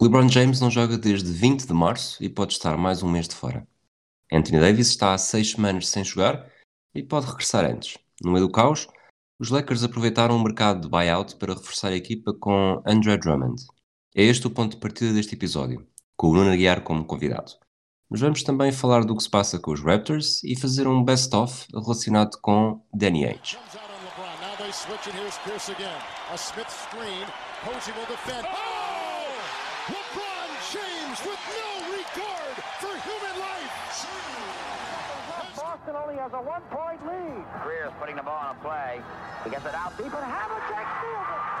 LeBron James não joga desde 20 de março e pode estar mais um mês de fora. Anthony Davis está há seis semanas sem jogar e pode regressar antes. No meio do caos, os Lakers aproveitaram o mercado de buyout para reforçar a equipa com Andre Drummond. É este o ponto de partida deste episódio, com o Nuno Aguiar como convidado. Mas vamos também falar do que se passa com os Raptors e fazer um best-of relacionado com Danny Ainge. LeBron James with no regard for human life. Boston only has a one-point lead. Greer's putting the ball on a play. He gets it out deep, and Havlicek steals it.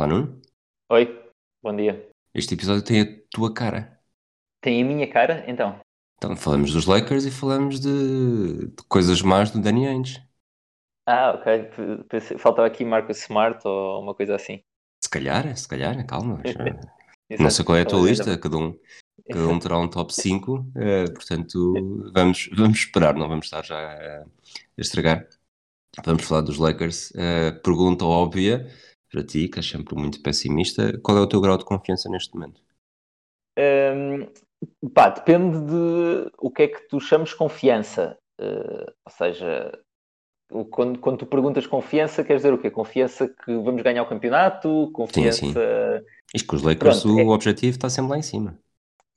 Olá, Nuno. Oi, bom dia. Este episódio tem a tua cara. Tem a minha cara? Então. Então, falamos dos Lakers e falamos de, de coisas más do Danny Ainge. Ah, ok. Faltava aqui Marcus Smart ou uma coisa assim. Se calhar, se calhar, calma. Não sei qual é a tua lista, cada um, cada um terá um top 5, eh, portanto, vamos, vamos esperar, não vamos estar já a, a estragar. Vamos falar dos Lakers. Uh, pergunta óbvia para ti, que és sempre muito pessimista, qual é o teu grau de confiança neste momento? Um, pá, depende de o que é que tu chamas confiança. Uh, ou seja, quando, quando tu perguntas confiança, quer dizer o quê? Confiança que vamos ganhar o campeonato? Confiança. Sim, sim. Isto que os Lakers, Pronto, o é... objetivo está sempre lá em cima.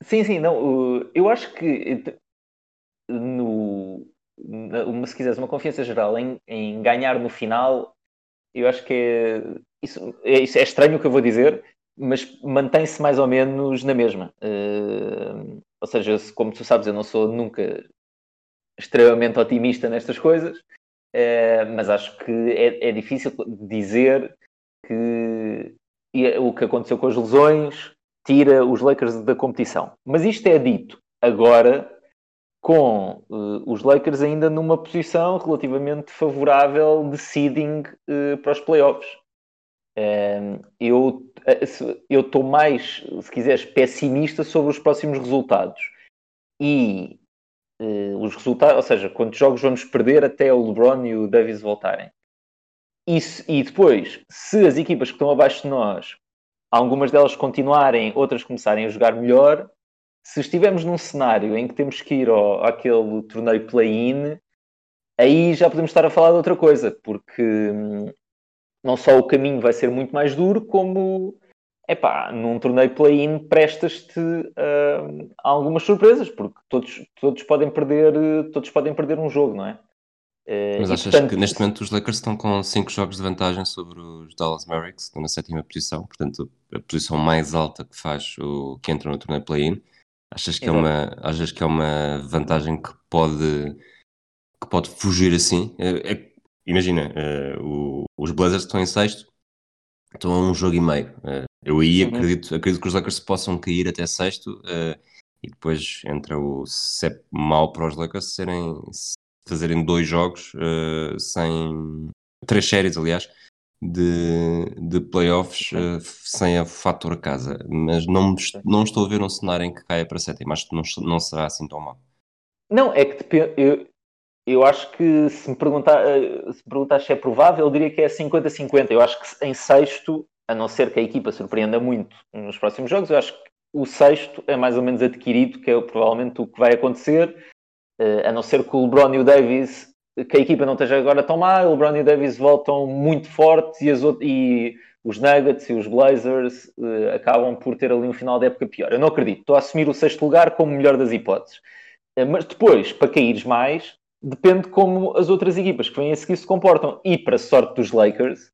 Sim, sim, não. Eu acho que no, se quiseres, uma confiança geral em, em ganhar no final, eu acho que é isso, é, isso é estranho o que eu vou dizer, mas mantém-se mais ou menos na mesma. Uh, ou seja, como tu sabes, eu não sou nunca extremamente otimista nestas coisas, uh, mas acho que é, é, difícil dizer que o que aconteceu com as lesões tira os Lakers da competição. Mas isto é dito agora com uh, os Lakers ainda numa posição relativamente favorável de seeding para os playoffs eu estou mais, se quiseres, pessimista sobre os próximos resultados. E uh, os resultados, ou seja, quantos jogos vamos perder até o LeBron e o Davis voltarem. Isso, e depois, se as equipas que estão abaixo de nós, algumas delas continuarem, outras começarem a jogar melhor, se estivermos num cenário em que temos que ir ao, àquele torneio play-in, aí já podemos estar a falar de outra coisa, porque hum, não só o caminho vai ser muito mais duro, como epá, num torneio play-in prestas-te uh, a algumas surpresas, porque todos, todos, podem perder, todos podem perder um jogo, não é? Uh, Mas achas portanto, que neste momento os Lakers estão com 5 jogos de vantagem sobre os Dallas Mavericks, estão na sétima posição, portanto a posição mais alta que faz o que entra no torneio play-in. Achas que, é uma, achas que é uma vantagem que pode, que pode fugir assim? É, é imagina, uh, o, os Blazers estão em sexto, estão a um jogo e meio. Uh, eu aí uhum. acredito, acredito que os Lakers possam cair até sexto uh, e depois entra o se é mal para os Lakers serem, fazerem dois jogos sem três séries, aliás, de, de playoffs uh, sem a fator casa, mas não, não estou a ver um cenário em que caia para sétimo, acho que não, não será assim tão mal. Não, é que depende, eu, eu acho que se me, perguntar, eh, se me perguntar se é provável, eu diria que é 50-50. Eu acho que em sexto, a não ser que a equipa surpreenda muito nos próximos jogos, eu acho que o sexto é mais ou menos adquirido, que é provavelmente o que vai acontecer, eh, a não ser que o LeBron e o Davis, que a equipa não esteja agora tão má, o LeBron e o Davis voltam muito fortes e, as e os Nuggets e os Blazers uh, acabam por ter ali um final de época pior. Eu não acredito. Estou a assumir o sexto lugar como melhor das hipóteses. Mas depois, para caíres mais, depende como as outras equipas que vêm a seguir se comportam. E para sorte dos Lakers,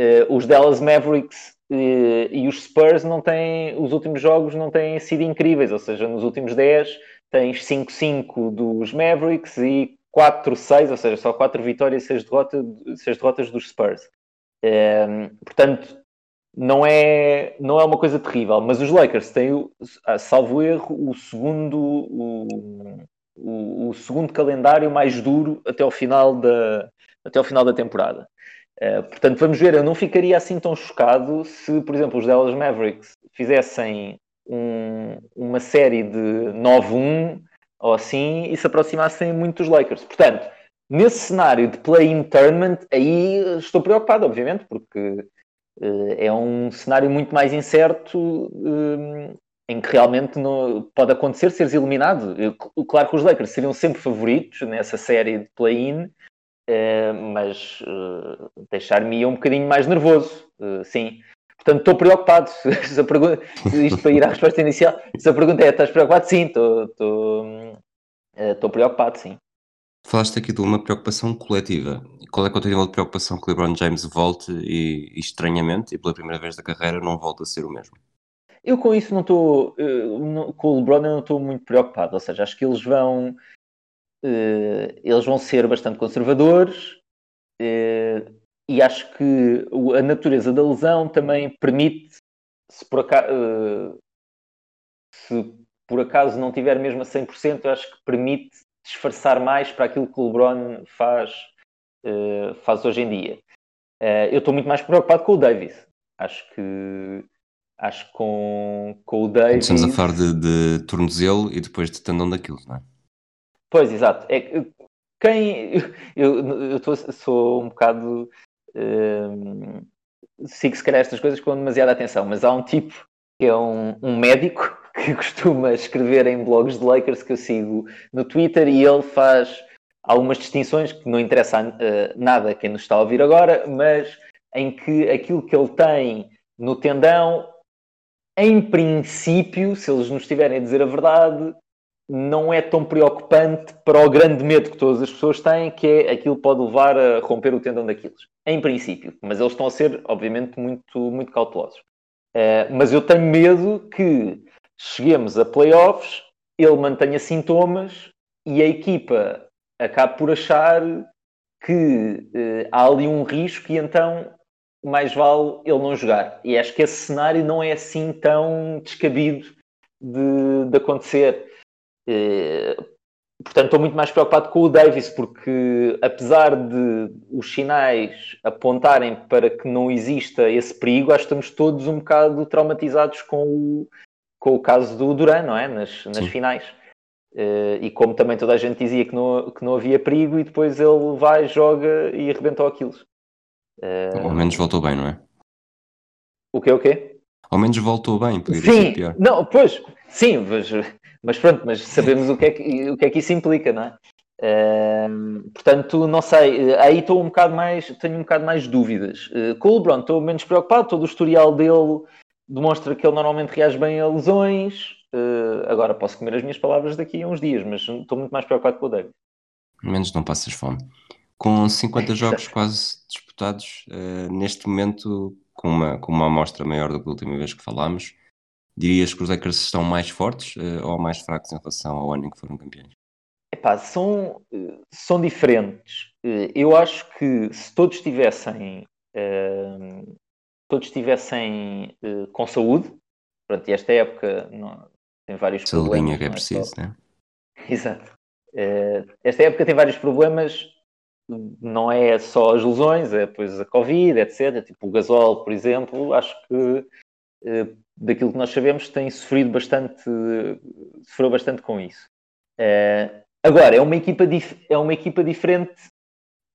uh, os Dallas Mavericks uh, e os Spurs não têm, os últimos jogos não têm sido incríveis, ou seja, nos últimos 10 tens 5-5 dos Mavericks e 4-6, ou seja, só 4 vitórias e 6 derrotas, 6 derrotas dos Spurs. Uh, portanto, não é, não é uma coisa terrível, mas os Lakers têm, salvo erro, o segundo, o, o, segundo calendário mais duro até ao final da, até ao final da temporada. Uh, portanto, vamos ver, eu não ficaria assim tão chocado se, por exemplo, os Dallas Mavericks fizessem um, uma série de 9-1 ou assim e se aproximassem muito dos Lakers. Portanto, nesse cenário de play-in tournament, aí estou preocupado, obviamente, porque uh, é um cenário muito mais incerto uh, em que realmente não, pode acontecer seres eliminado. Claro que os Lakers seriam sempre favoritos nessa série de play-in, uh, mas deixar-me um bocadinho mais nervoso, sim. Portanto, estou preocupado. Se pergunta, isto para ir à resposta inicial, se a pergunta é: estás preocupado? Sim, estou preocupado, sim. Falaste aqui de uma preocupação coletiva. Qual é que é o teu nível de preocupação que o LeBron James volte e, estranhamente, e pela primeira vez da carreira, não volte a ser o mesmo? Eu com isso não estou. Com o LeBron eu não estou muito preocupado. Ou seja, acho que eles vão. Uh, eles vão ser bastante conservadores. Uh, e acho que a natureza da lesão também permite, se por acaso, se por acaso não tiver mesmo a 100%, acho que permite disfarçar mais para aquilo que o LeBron faz, faz hoje em dia. Eu estou muito mais preocupado com o Davis. Acho que acho que com, com o Davis. Estamos a falar de, de tornozelo e depois de tendão daquilo, não é? Pois, exato. É, quem eu, eu tô, sou um bocado uh, sigo se calhar estas coisas com demasiada atenção, mas há um tipo que é um, um médico que costuma escrever em blogs de Lakers que eu sigo no Twitter e ele faz algumas distinções que não interessam uh, nada a quem nos está a ouvir agora, mas em que aquilo que ele tem no tendão, em princípio, se eles nos estiverem a dizer a verdade, não é tão preocupante para o grande medo que todas as pessoas têm, que é aquilo pode levar a romper o tendão daqueles. Em princípio, mas eles estão a ser, obviamente, muito, muito cautelosos. Uh, mas eu tenho medo que cheguemos a playoffs, ele mantenha sintomas e a equipa acabe por achar que uh, há ali um risco e então mais vale ele não jogar. E acho que esse cenário não é assim tão descabido de, de acontecer. Uh, portanto, estou muito mais preocupado com o Davis, porque apesar de os sinais apontarem para que não exista esse perigo, acho que estamos todos um bocado traumatizados com o, com o caso do Duran, não é? Nas, nas finais. Uh, e como também toda a gente dizia que não, que não havia perigo, e depois ele vai, joga e arrebentou aquilo. Uh... Ao menos voltou bem, não é? O quê, o quê? Ao menos voltou bem, poderia sim, ser pior. Não, pois, sim, mas, mas pronto, mas sabemos o que, é que, o que é que isso implica, não é? Uh, portanto, não sei, aí estou um bocado mais, tenho um bocado mais dúvidas. Uh, com o LeBron estou menos preocupado, todo o historial dele demonstra que ele normalmente reage bem a lesões. Uh, agora posso comer as minhas palavras daqui a uns dias, mas estou muito mais preocupado com o David. Menos não passas fome. Com 50 jogos quase disputados, uh, neste momento, com uma, com uma amostra maior do que a última vez que falámos, dirias que os Lakers estão mais fortes uh, ou mais fracos em relação ao ano em que foram campeões? Epá, são, são diferentes. Eu acho que se todos tivessem todos estivessem uh, com saúde. Pronto, e esta época não, tem vários Saudinha problemas. que é, é preciso, só... né? Exato. Uh, esta época tem vários problemas, não é só as lesões, é depois a Covid, etc. Tipo o gasol, por exemplo, acho que uh, daquilo que nós sabemos tem sofrido bastante, sofreu bastante com isso. Uh, agora, é uma, equipa é uma equipa diferente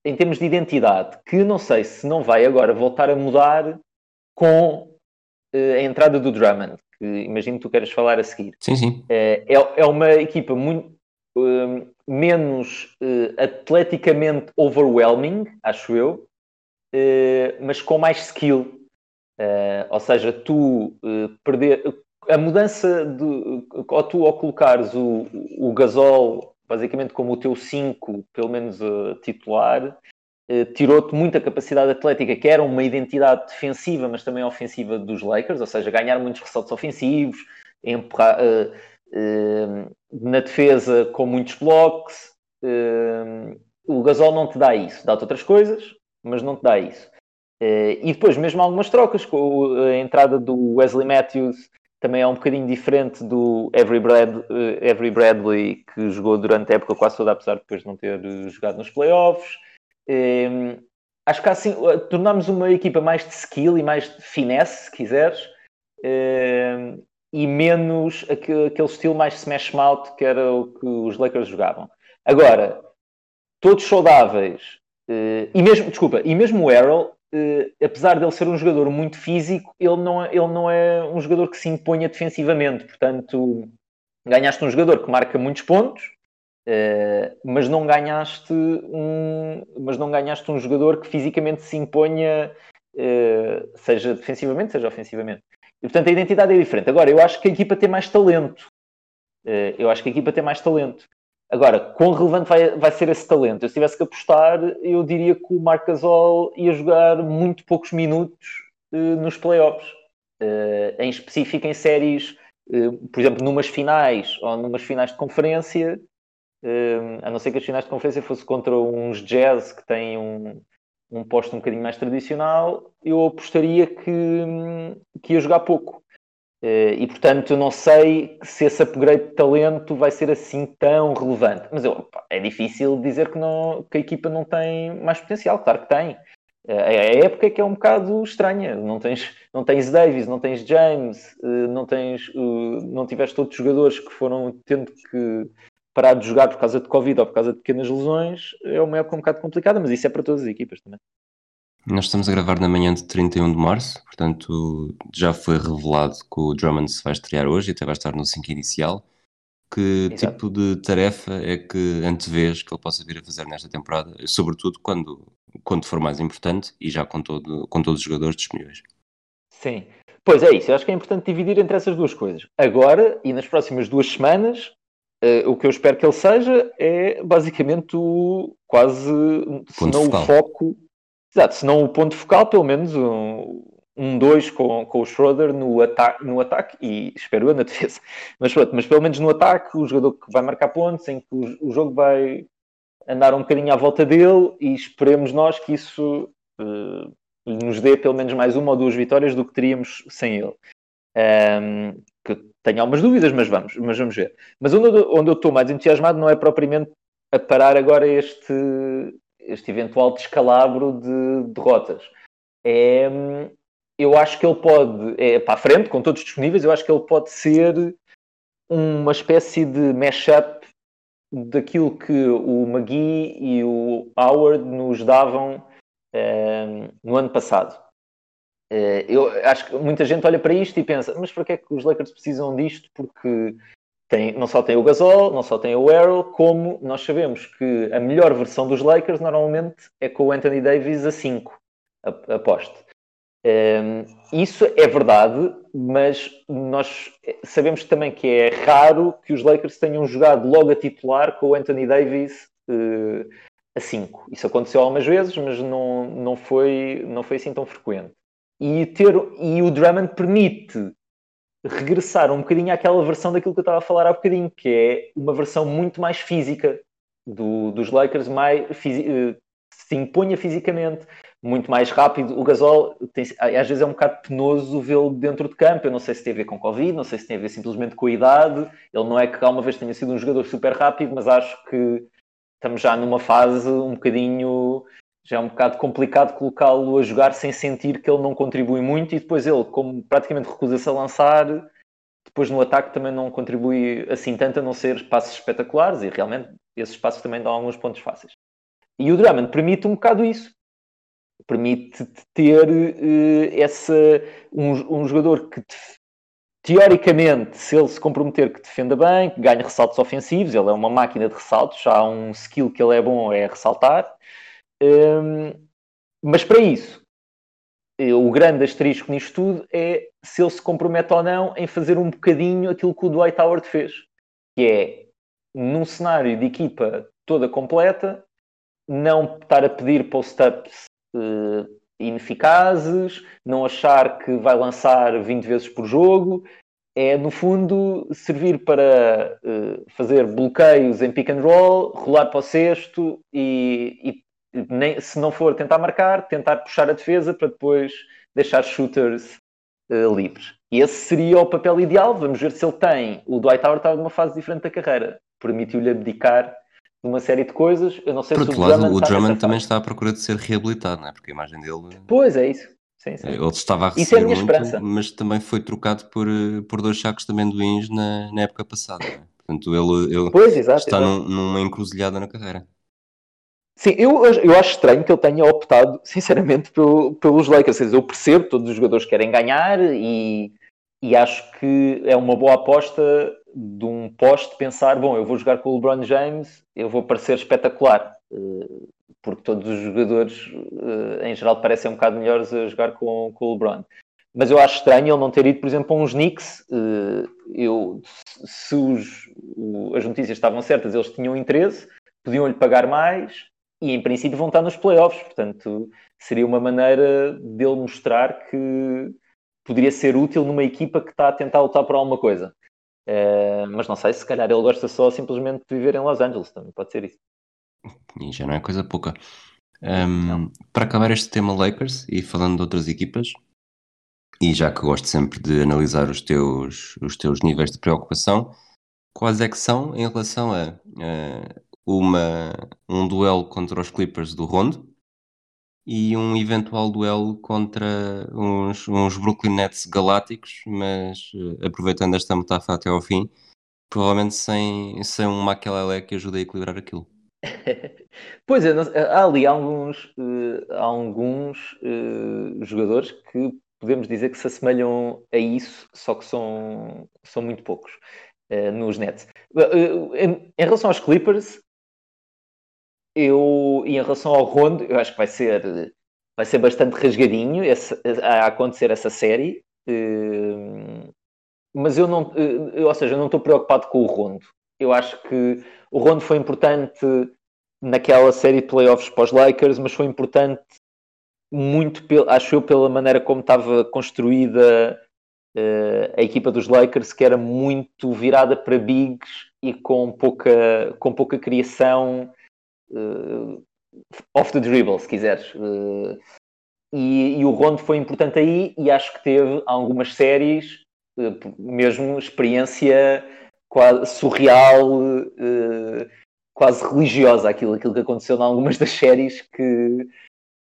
em termos de identidade, que não sei se não vai agora voltar a mudar com uh, a entrada do Drummond, que imagino que tu queres falar a seguir. Sim, sim. É, é uma equipa muito menos atleticamente overwhelming, acho eu, mas com mais skill. ou seja, tu perder a mudança de ou tu ao colocares o, o Gasol basicamente como o teu 5, pelo menos uh, titular, tirou-te muita capacidade atlética, que era uma identidade defensiva, mas também ofensiva dos Lakers, ou seja, ganhar muitos ressaltos ofensivos, empurrar, uh, uh, na defesa com muitos blocos. Uh, o Gasol não te dá isso, dá-te outras coisas, mas não te dá isso. e depois, mesmo algumas trocas, com a entrada do Wesley Matthews, também é um bocadinho diferente do Avery, Brad, Avery Bradley, que jogou durante a época quase toda, apesar de depois não ter jogado nos playoffs. Um, acho que assim tornámos uma equipa mais de skill e mais de finesse, se quiseres, e menos aquele, aquele estilo mais smash mouth que era o que os Lakers jogavam. Agora, todos saudáveis, uh, e mesmo, desculpa, e mesmo o Errol, uh, apesar dele ser um jogador muito físico, ele não, é, ele não é um jogador que se imponha defensivamente, portanto, ganhaste um jogador que marca muitos pontos, uh, mas não ganhaste um, mas não ganhaste um jogador que fisicamente se imponha, seja defensivamente, seja ofensivamente. E, portanto, a identidade é diferente. Agora, eu acho que a equipa tem mais talento. Eu acho que a equipa tem mais talento. Agora, quão relevante vai, vai ser esse talento? Eu, se tivesse que apostar, eu diria que o Marc Gasol ia jogar muito poucos minutos uh, nos playoffs. Uh, em específico em séries, por exemplo, numas finais ou numas finais de conferência, a não ser que as finais de conferência fosse contra uns jazz que têm um, um posto um bocadinho mais tradicional, eu apostaria que, que ia jogar pouco. Eh, e portanto, eu não sei se esse upgrade de talento vai ser assim tão relevante. Mas eu, é difícil dizer que, não, que a equipa não tem mais potencial. Claro que tem. Eh, a época é que é um bocado estranha. Não tens, não tens Davis, não tens James, eh, não, tens, não tiveste outros jogadores que foram tendo que parar de jogar por causa de Covid ou por causa de pequenas lesões. É uma época um bocado complicada, mas isso é para todas as equipas também. Nós estamos a gravar na manhã de 31 de março, portanto já foi revelado que o Drummond se vai estrear hoje e até vai estar no 5 inicial. Que Exato. tipo de tarefa é que antevês que ele possa vir a fazer nesta temporada, sobretudo quando, quando for mais importante e já com, todo, com todos os jogadores disponíveis? Sim, pois é isso. Eu acho que é importante dividir entre essas duas coisas. Agora e nas próximas duas semanas, uh, o que eu espero que ele seja é basicamente o quase, se não o foco Exato, se não o ponto focal, pelo menos um, um dois com, com o Schroeder no, ata no ataque e espero eu na defesa. Mas pronto, mas pelo menos no ataque, o jogador que vai marcar pontos, em que o, o jogo vai andar um bocadinho à volta dele e esperemos nós que isso uh, nos dê pelo menos mais uma ou duas vitórias do que teríamos sem ele. Um, tenho algumas dúvidas, mas vamos, mas vamos ver. Mas onde, onde eu estou mais entusiasmado não é propriamente a parar agora este, este eventual descalabro de derrotas. É, eu acho que ele pode, é, para a frente, com todos disponíveis, eu acho que ele pode ser uma espécie de mashup daquilo que o McGee e o Howard nos davam é, no ano passado. É, eu acho que muita gente olha para isto e pensa, mas para que é que os Lakers precisam disto? Porque tem, não só tem o Gasol, não só tem o Arrow, como nós sabemos que a melhor versão dos Lakers normalmente é com o Anthony Davis a 5, aposto. Um, ehm, isso é verdade, mas nós sabemos também que é raro que os Lakers tenham jogado logo a titular com o Anthony Davis uh, a 5. Isso aconteceu algumas vezes, mas não, não, foi, não foi assim tão frequente. E, ter, e o Drummond permite regressar um bocadinho àquela versão daquilo que eu estava a falar há bocadinho, que é uma versão muito mais física do, dos Lakers, mais, eh, se imponha fisicamente, muito mais rápido. O Gasol tem, às vezes é um bocado penoso vê-lo dentro de campo. Eu não sei se tem a ver com Covid, não sei se tem a ver simplesmente com a idade. Ele não é que alguma vez tenha sido um jogador super rápido, mas acho que estamos já numa fase um bocadinho já é um bocado complicado colocá-lo a jogar sem sentir que ele não contribui muito e depois ele, como praticamente recusa-se a lançar, depois no ataque também não contribui assim tanto a não ser passos espetaculares e realmente esses passos também dão alguns pontos fáceis. E o Drummond permite um bocado isso. Permite ter uh, essa, um, um jogador que teoricamente, se ele se comprometer que defenda bem, que ganhe ressaltos ofensivos, ele é uma máquina de ressaltos, há um skill que ele é bom é ressaltar, um, mas para isso, o grande asterisco nisto tudo é se ele se compromete ou não em fazer um bocadinho aquilo que o Dwight Howard fez, que é num cenário de equipa toda completa, não estar a pedir post-ups uh, ineficazes, não achar que vai lançar 20 vezes por jogo, é no fundo servir para uh, fazer bloqueios em pick and roll, rolar para o cesto e, e nem, se não for tentar marcar, tentar puxar a defesa para depois deixar shooters uh, livres. E esse seria o papel ideal. Vamos ver se ele tem. O Dwight Howard está numa fase diferente da carreira. Permitiu-lhe abdicar uma série de coisas. Eu não sei Por se outro o lado, Drummond o está Drummond nessa também está à procura de ser reabilitado, não é? Porque a imagem dele. Pois é isso. Sim, sim. Ele estava a Isso é a receber minha muito, esperança. mas também foi trocado por, eh, por dois sacos de amendoins na, na época passada. é? Portanto, ele, ele Pois, exato. está exato. num- numa encruzilhada na carreira. Sim, eu, eu acho estranho que ele tenha optado, sinceramente, pelo- pelos Lakers. Eu percebo, todos os jogadores querem ganhar e, e acho que é uma boa aposta de um poste pensar, bom, eu vou jogar com o LeBron James, eu vou parecer espetacular, eh, porque todos os jogadores, eh, em geral, parecem um bocado melhores a jogar com, com o LeBron. Mas eu acho estranho ele não ter ido, por exemplo, a uns Knicks. Eh, Eu, se- os- as notícias estavam certas, eles tinham interesse, podiam-lhe pagar mais, e em princípio vão estar nos playoffs, portanto seria uma maneira dele mostrar que poderia ser útil numa equipa que está a tentar lutar por alguma coisa. Eh, mas não sei, se calhar ele gosta só simplesmente de viver em Los Angeles, também pode ser isso. E já não é coisa pouca. Um, Não. para acabar este tema Lakers e falando de outras equipas, e já que gosto sempre de analisar os teus, os teus níveis de preocupação, quais é que são em relação a, eh, uma, um duelo contra os Clippers do Rondo e um eventual duelo contra uns, uns Brooklyn Nets galácticos, mas eh, aproveitando esta metáfora até ao fim, provavelmente sem, sem um Makelele que ajude a equilibrar aquilo. Pois é, há ali alguns, eh, alguns eh, jogadores que podemos dizer que se assemelham a isso, só que são, são muito poucos nos Nets. Em relação aos Clippers, eu, em relação ao Rondo, eu acho que vai ser, vai ser bastante rasgadinho esse- a acontecer essa série. eh, mas eu não, eh, ou seja, eu não estou preocupado com o Rondo. Eu acho que o Rondo foi importante naquela série de playoffs para os Lakers, mas foi importante muito, acho eu, pela maneira como estava construída eh, a equipa dos Lakers, que era muito virada para bigs e com pouca, com pouca criação eh, off the dribble, se quiseres. Eh, e, e o Rondo foi importante aí e acho que teve algumas séries, eh, mesmo experiência quase surreal, quase religiosa, aquilo, aquilo que aconteceu em algumas das séries que,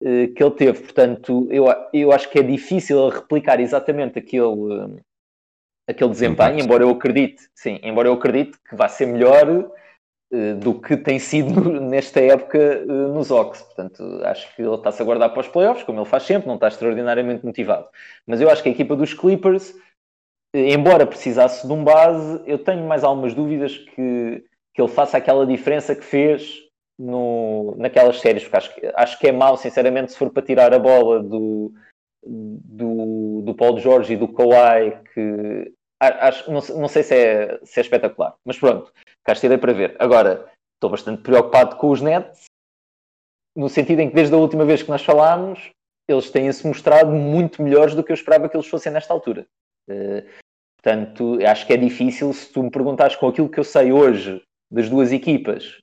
que ele teve. Portanto, eu, eu acho que é difícil replicar exatamente aquele, aquele desempenho, embora eu acredite, sim, embora eu acredite que vai ser melhor do que tem sido nesta época eh, nos Ox. Portanto, acho que ele está-se a guardar para os playoffs, como ele faz sempre, não está extraordinariamente motivado. Mas eu acho que a equipa dos Clippers, eh, embora precisasse de um base, eu tenho mais algumas dúvidas que, que ele faça aquela diferença que fez no, naquelas séries, porque acho, que- acho que é mau, sinceramente, se for para tirar a bola do, do, do Paul George e do Kawhi, que acho, não, não sei se é, se é espetacular, mas pronto, cá estarei para ver. Agora, estou bastante preocupado com os Nets, no sentido em que desde a última vez que nós falámos, eles têm-se mostrado muito melhores do que eu esperava que eles fossem nesta altura. Eh, portanto, acho que é difícil, se tu me perguntares com aquilo que eu sei hoje das duas equipas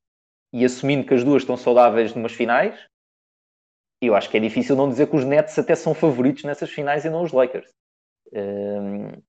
e assumindo que as duas estão saudáveis numas finais, eu acho que é difícil não dizer que os Nets até são favoritos nessas finais e não os Lakers.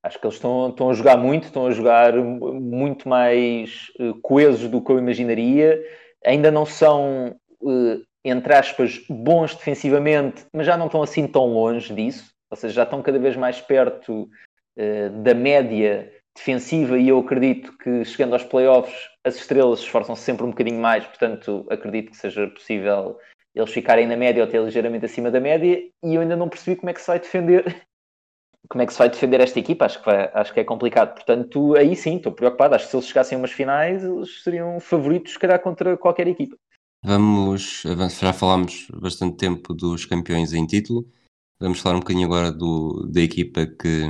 Acho que eles estão, estão a jogar muito, estão a jogar mu- muito mais eh, coesos do que eu imaginaria. Ainda não são, eh, entre aspas, bons defensivamente, mas já não estão assim tão longe disso. Ou seja, já estão cada vez mais perto eh, da média defensiva e eu acredito que chegando aos playoffs as estrelas esforçam-se sempre um bocadinho mais, portanto acredito que seja possível eles ficarem na média ou até ligeiramente acima da média e eu ainda não percebi como é que se vai defender como é que se vai defender esta equipa, acho que, vai- acho que é complicado, portanto aí sim, estou preocupado, acho que se eles chegassem a umas finais eles seriam favoritos se calhar contra qualquer equipa Vamos avançar, já falámos bastante tempo dos campeões em título. Vamos falar um bocadinho agora do, da equipa que,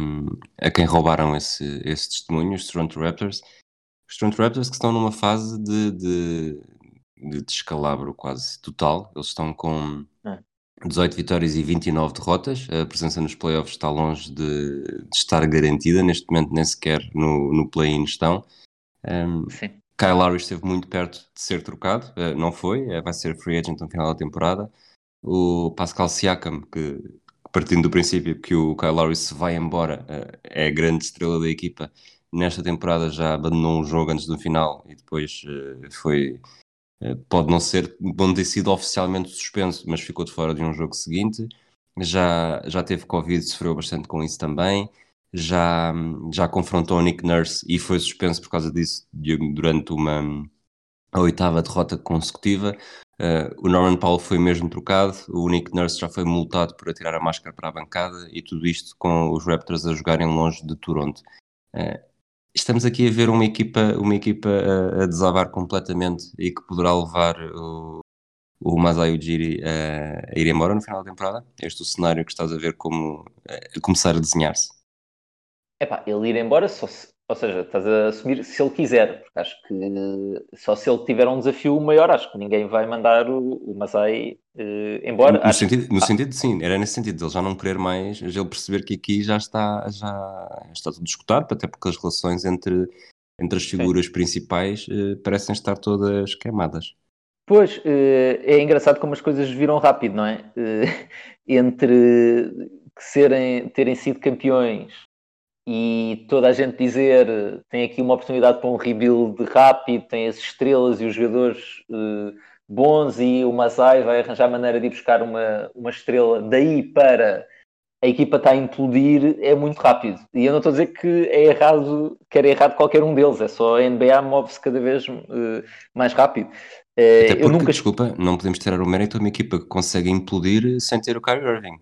a quem roubaram esse, esse testemunho, os Toronto Raptors. Os Toronto Raptors que estão numa fase de, de, de descalabro quase total. Eles estão com É. 18 vitórias e 29 derrotas. A presença nos playoffs está longe de, de estar garantida. Neste momento nem sequer no, no play-in estão. Um, sim, Kyle Lowry esteve muito perto de ser trocado, eh, não foi, eh, vai ser free agent no final da temporada. O Pascal Siakam, que partindo do princípio que o Kyle Lowry se vai embora, eh, é a grande estrela da equipa, nesta temporada já abandonou um jogo antes do final e depois foi pode não ser, não ter sido oficialmente suspenso, mas ficou de fora de um jogo seguinte. Já, já teve Covid, sofreu bastante com isso também. Já, já confrontou o Nick Nurse e foi suspenso por causa disso durante uma, a oitava derrota consecutiva. Uh, o Norman Powell foi mesmo trocado, o Nick Nurse já foi multado por atirar a máscara para a bancada e tudo isto com os Raptors a jogarem longe de Toronto. Uh, estamos aqui a ver uma equipa, uma equipa a, a desabar completamente e que poderá levar o, o Masai Ujiri a, a ir embora no final da temporada. Este é o cenário que estás a ver como a começar a desenhar-se. Epá, ele ir embora só se, ou seja, estás a assumir se ele quiser, porque acho que só se ele tiver um desafio maior, acho que ninguém vai mandar o, o Masai uh, embora. No, acho... sentido, no ah. sentido, sim, era nesse sentido, ele já não querer mais, ele perceber que aqui já está, já está tudo escutado, até porque as relações entre, entre as figuras sim. principais uh, parecem estar todas queimadas. Pois, é engraçado como as coisas viram rápido, não é? entre serem, terem sido campeões e toda a gente dizer tem aqui uma oportunidade para um rebuild rápido, tem as estrelas e os jogadores uh, bons e o Masai vai arranjar maneira de ir buscar uma, uma estrela daí para a equipa está a implodir é muito rápido. E eu não estou a dizer que é errado, que era errado qualquer um deles, é só a NBA move-se cada vez uh, mais rápido. Uh, Até porque, eu nunca... desculpa, não podemos tirar o mérito a uma equipa que consegue implodir sem ter o Kyrie Irving.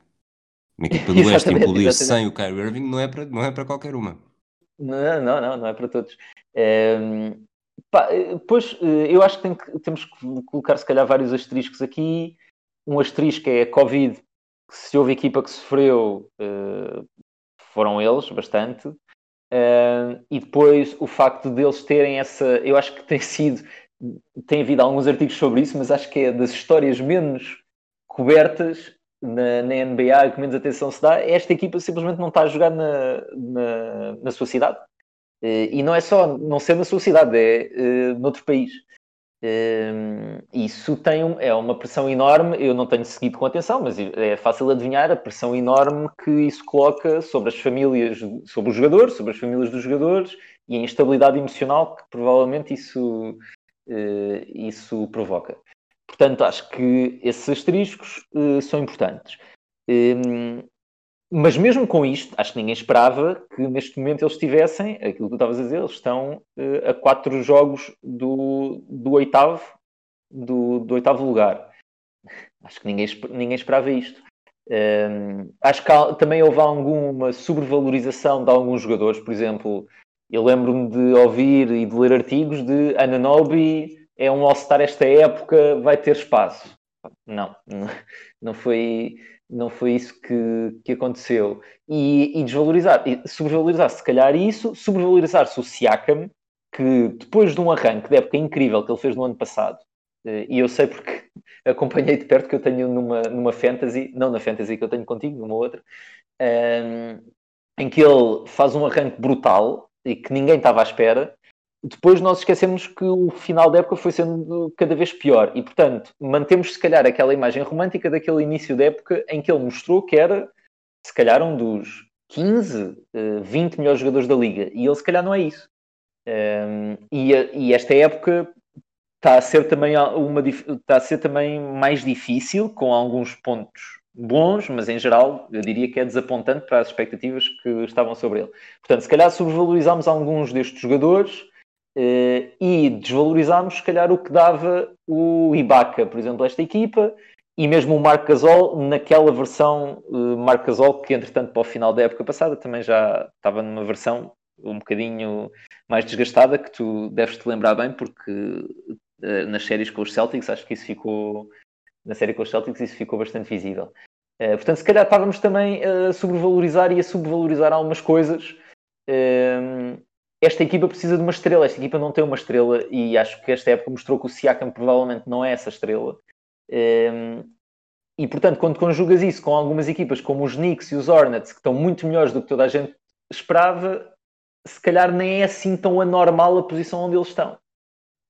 Uma equipa do Oeste implodir sem o Kyrie Irving não é para, não é para qualquer uma. Não, não, não, não é para todos. É, pá, pois, eh, eu acho que, tem que, temos que colocar se calhar vários asteriscos aqui. Um asterisco é a Covid, que se houve equipa que sofreu, uh, foram eles, bastante. Uh, e depois o facto deles terem essa. Eu acho que tem sido. Tem havido alguns artigos sobre isso, mas acho que é das histórias menos cobertas na, na, NBA que menos atenção se dá, esta equipa simplesmente não está a jogar na, na, na sua cidade. Eh, e não é só não ser na sua cidade, é uh, noutro país. Um, isso tem um, é uma pressão enorme. Eu não tenho seguido com atenção, mas é fácil adivinhar a pressão enorme que isso coloca sobre as famílias, sobre os jogadores, sobre as famílias dos jogadores e a instabilidade emocional que provavelmente isso, isso provoca. Portanto, acho que esses asteriscos uh, são importantes. Um, mas mesmo com isto, acho que ninguém esperava que neste momento eles estivessem, aquilo que tu estavas a dizer, eles estão uh, a quatro jogos do, do oitavo do, do, oitavo lugar. Acho que ninguém, ninguém esperava isto. Um, acho que há, também houve alguma sobrevalorização de alguns jogadores, por exemplo, eu lembro-me de ouvir e de ler artigos de Ananobi é um All-Star esta época, vai ter espaço. Não, não foi, não foi isso que, que aconteceu. E, e desvalorizar, e sobrevalorizar se calhar isso, sobrevalorizar-se o Siakam, que depois de um arranque de época incrível que ele fez no ano passado, eh, e eu sei porque acompanhei de perto que eu tenho numa, numa fantasy, não na fantasy que eu tenho contigo, numa outra, um, ehm, em que ele faz um arranque brutal e que ninguém estava à espera, depois nós esquecemos que o final da época foi sendo cada vez pior e, portanto, mantemos se calhar aquela imagem romântica daquele início da época em que ele mostrou que era, se calhar, um dos 15, 20 melhores jogadores da liga e ele, se calhar, não é isso. Um, e, e, esta época está a ser também uma está a ser também mais difícil com alguns pontos bons, mas em geral eu diria que é desapontante para as expectativas que estavam sobre ele. Portanto, se calhar sobrevalorizamos alguns destes jogadores e desvalorizámos, se calhar, o que dava o Ibaka, por exemplo, esta equipa, e mesmo o Marc Gasol, naquela versão uh, Marc Gasol, que entretanto para o final da época passada também já estava numa versão um bocadinho mais desgastada, que tu deves te lembrar bem, porque uh, nas séries com os Celtics, acho que isso ficou, na série com os Celtics, isso ficou bastante visível. Uh, portanto, se calhar estávamos também a sobrevalorizar e a subvalorizar algumas coisas esta equipa precisa de uma estrela, esta equipa não tem uma estrela e acho que esta época mostrou que o Siakam provavelmente não é essa estrela. Ehm, e portanto, quando conjugas isso com algumas equipas como os Knicks e os Hornets, que estão muito melhores do que toda a gente esperava, se calhar nem é assim tão anormal a posição onde eles estão.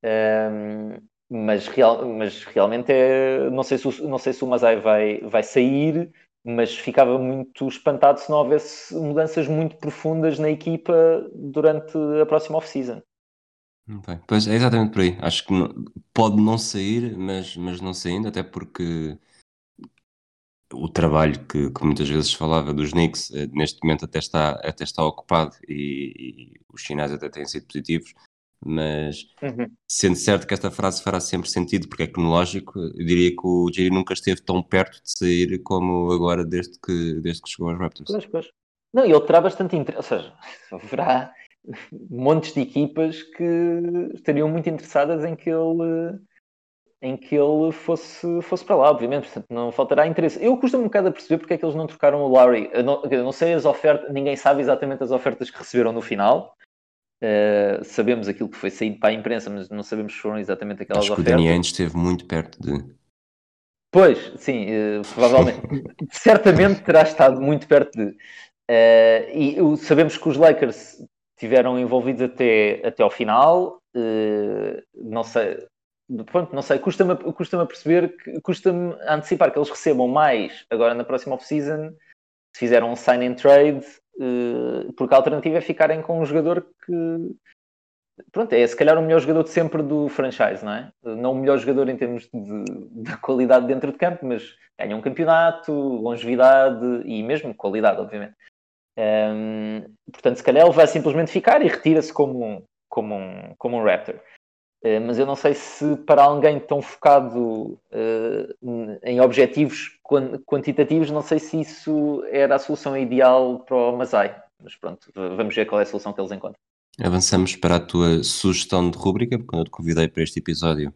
Ehm, mas, real, mas realmente é, não sei se o, não sei se o Masai vai, vai sair mas ficava muito espantado se não houvesse mudanças muito profundas na equipa durante a próxima off-season. Okay. Pois é exatamente por aí. Acho que pode não sair, mas, mas não saindo, até porque o trabalho que, que, muitas vezes falava dos Knicks eh, neste momento até está, até está ocupado e, e os sinais até têm sido positivos, mas uhum. sendo certo que esta frase fará sempre sentido porque é cronológico, eu diria que o Jerry nunca esteve tão perto de sair como agora desde que, desde que chegou aos Raptors. Pois, pois. Não, ele terá bastante interesse, ou seja, haverá montes de equipas que estariam muito interessadas em que ele em que ele fosse, fosse para lá, obviamente, portanto não faltará interesse. Eu costumo um bocado a perceber porque é que eles não trocaram o Lowry. Eu não, eu não sei as ofertas, ninguém sabe exatamente as ofertas que receberam no final. Uh, sabemos aquilo que foi saído para a imprensa, mas não sabemos se foram exatamente aquelas Acho ofertas. Acho que o Ainge esteve muito perto de... Pois, sim, uh, provavelmente. certamente terá estado muito perto de... Uh, e sabemos que os Lakers estiveram envolvidos até, até ao final. Não sei, pronto, não sei, custa-me custa perceber, custa-me antecipar que eles recebam mais agora na próxima off-season se fizeram um sign and trade, porque a alternativa é ficarem com um jogador que pronto, é se calhar o melhor jogador de sempre do franchise, não é? Não o melhor jogador em termos de, de qualidade dentro de campo, mas ganha um campeonato, longevidade e mesmo qualidade, obviamente. Um, portanto, se calhar ele vai simplesmente ficar e retira-se como um, como, um, como um Raptor. Uh, mas eu não sei se para alguém tão focado uh, em objetivos quantitativos, não sei se isso era a solução ideal para o Masai. Mas pronto, vamos ver qual é a solução que eles encontram. Avançamos para a tua sugestão de rúbrica, quando eu te convidei para este episódio,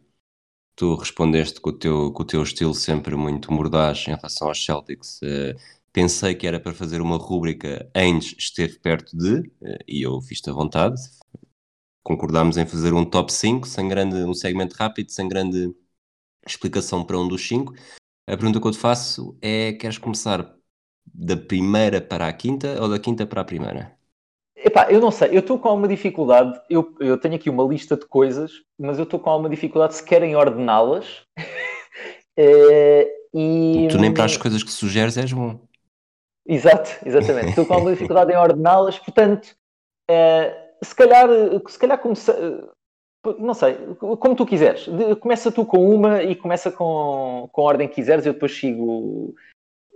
tu respondeste com o teu, com o teu estilo sempre muito mordaz em relação aos Celtics. Uh, pensei que era para fazer uma rúbrica Ainge esteve perto de, eh, e eu fiz-te à vontade. Concordámos em fazer um top 5, sem grande, um segmento rápido, sem grande explicação para um dos 5. A pergunta que eu te faço é: queres começar da primeira para a quinta ou da quinta para a primeira? Epá, eu não sei, eu estou com alguma dificuldade. Eu, eu tenho aqui uma lista de coisas, mas eu estou com alguma dificuldade se querem ordená-las. é, e... Tu nem para as coisas que sugeres és bom. Exato, exatamente. Estou com alguma dificuldade em ordená-las, portanto, uh, se calhar, se calhar comece... não sei, como tu quiseres. Começa tu com uma e começa com, com a ordem que quiseres, eu depois sigo,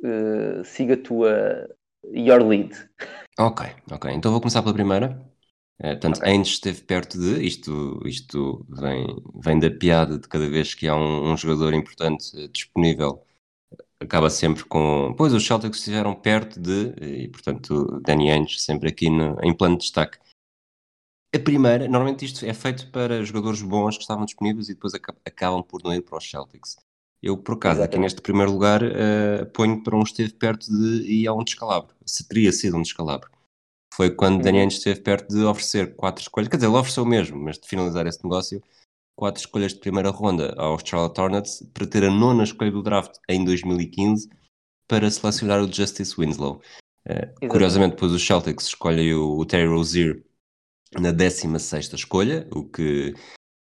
uh, sigo a tua your lead. Ok, ok. Então vou começar pela primeira. É, portanto, okay. Ainge esteve perto de isto, isto vem, vem da piada de cada vez que há um, um jogador importante disponível acaba sempre com. Pois os Celtics estiveram perto de, e portanto, Danny Ainge sempre aqui no, em plano de destaque. A primeira, normalmente isto é feito para jogadores bons que estavam disponíveis e depois acabam por não ir para os Celtics. Eu, por acaso, Exatamente. aqui neste primeiro lugar, uh, ponho para um esteve perto de ir a um descalabro. Se teria sido um descalabro. Foi quando uhum. Ainge esteve perto de oferecer quatro escolhas, quer dizer, ele ofereceu mesmo, mas de finalizar esse negócio quatro escolhas de primeira ronda aos Charlotte Hornets para ter a nona escolha do draft em 2015 para selecionar o Justice Winslow. Uh, curiosamente, depois os Celtics escolhem o, o Terry Rozier na 16 escolha, o que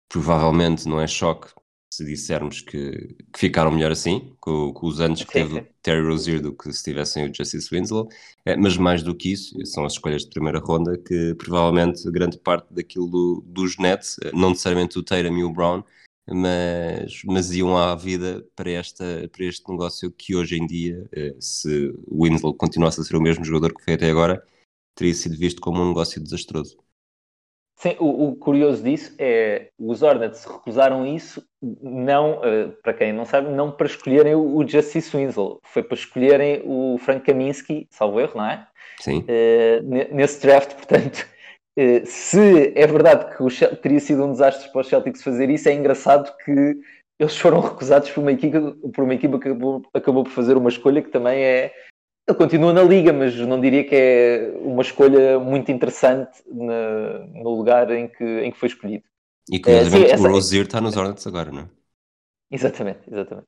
provavelmente não é choque se dissermos que, que ficaram melhor assim, com, com os anos que teve o Terry Rozier do que se tivessem o Justice Winslow, é, mas mais do que isso, são as escolhas de primeira ronda que provavelmente grande parte daquilo do, dos Nets, eh, não necessariamente o Tatum e o Brown, mas, mas iam à vida para, esta, para este negócio que hoje em dia, eh, se o Winslow continuasse a ser o mesmo jogador que foi até agora, teria sido visto como um negócio desastroso. Sim, o, o, curioso disso é os Hornets recusaram isso, não, uh, para quem não sabe, não para escolherem o, o Justice Winslow, foi para escolherem o Frank Kaminsky, salvo erro, não é? Sim. Uh, nesse draft, portanto, uh, se é verdade que o teria sido um desastre para os Celtics fazer isso, é engraçado que eles foram recusados por uma equipa, por uma equipa que acabou, acabou por fazer uma escolha que também é ele continua na liga, mas não diria que é uma escolha muito interessante na, no lugar em que, em que foi escolhido. E curiosamente é, sim, o Rozier está nos Hornets agora, não é? Exatamente, exatamente.